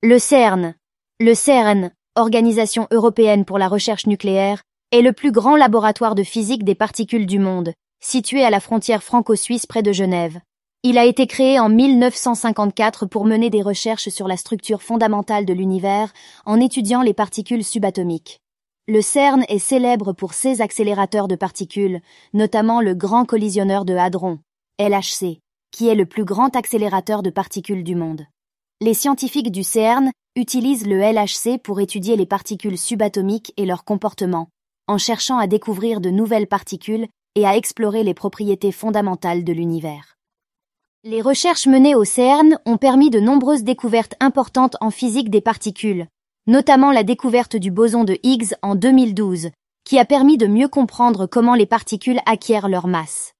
Le CERN. Le CERN, Organisation européenne pour la recherche nucléaire, est le plus grand laboratoire de physique des particules du monde, situé à la frontière franco-suisse près de Genève. Il a été créé en 1954 pour mener des recherches sur la structure fondamentale de l'univers en étudiant les particules subatomiques. Le CERN est célèbre pour ses accélérateurs de particules, notamment le Grand Collisionneur de Hadron, LHC, qui est le plus grand accélérateur de particules du monde. Les scientifiques du CERN utilisent le LHC pour étudier les particules subatomiques et leur comportement, en cherchant à découvrir de nouvelles particules et à explorer les propriétés fondamentales de l'univers. Les recherches menées au CERN ont permis de nombreuses découvertes importantes en physique des particules, notamment la découverte du boson de Higgs en 2012, qui a permis de mieux comprendre comment les particules acquièrent leur masse.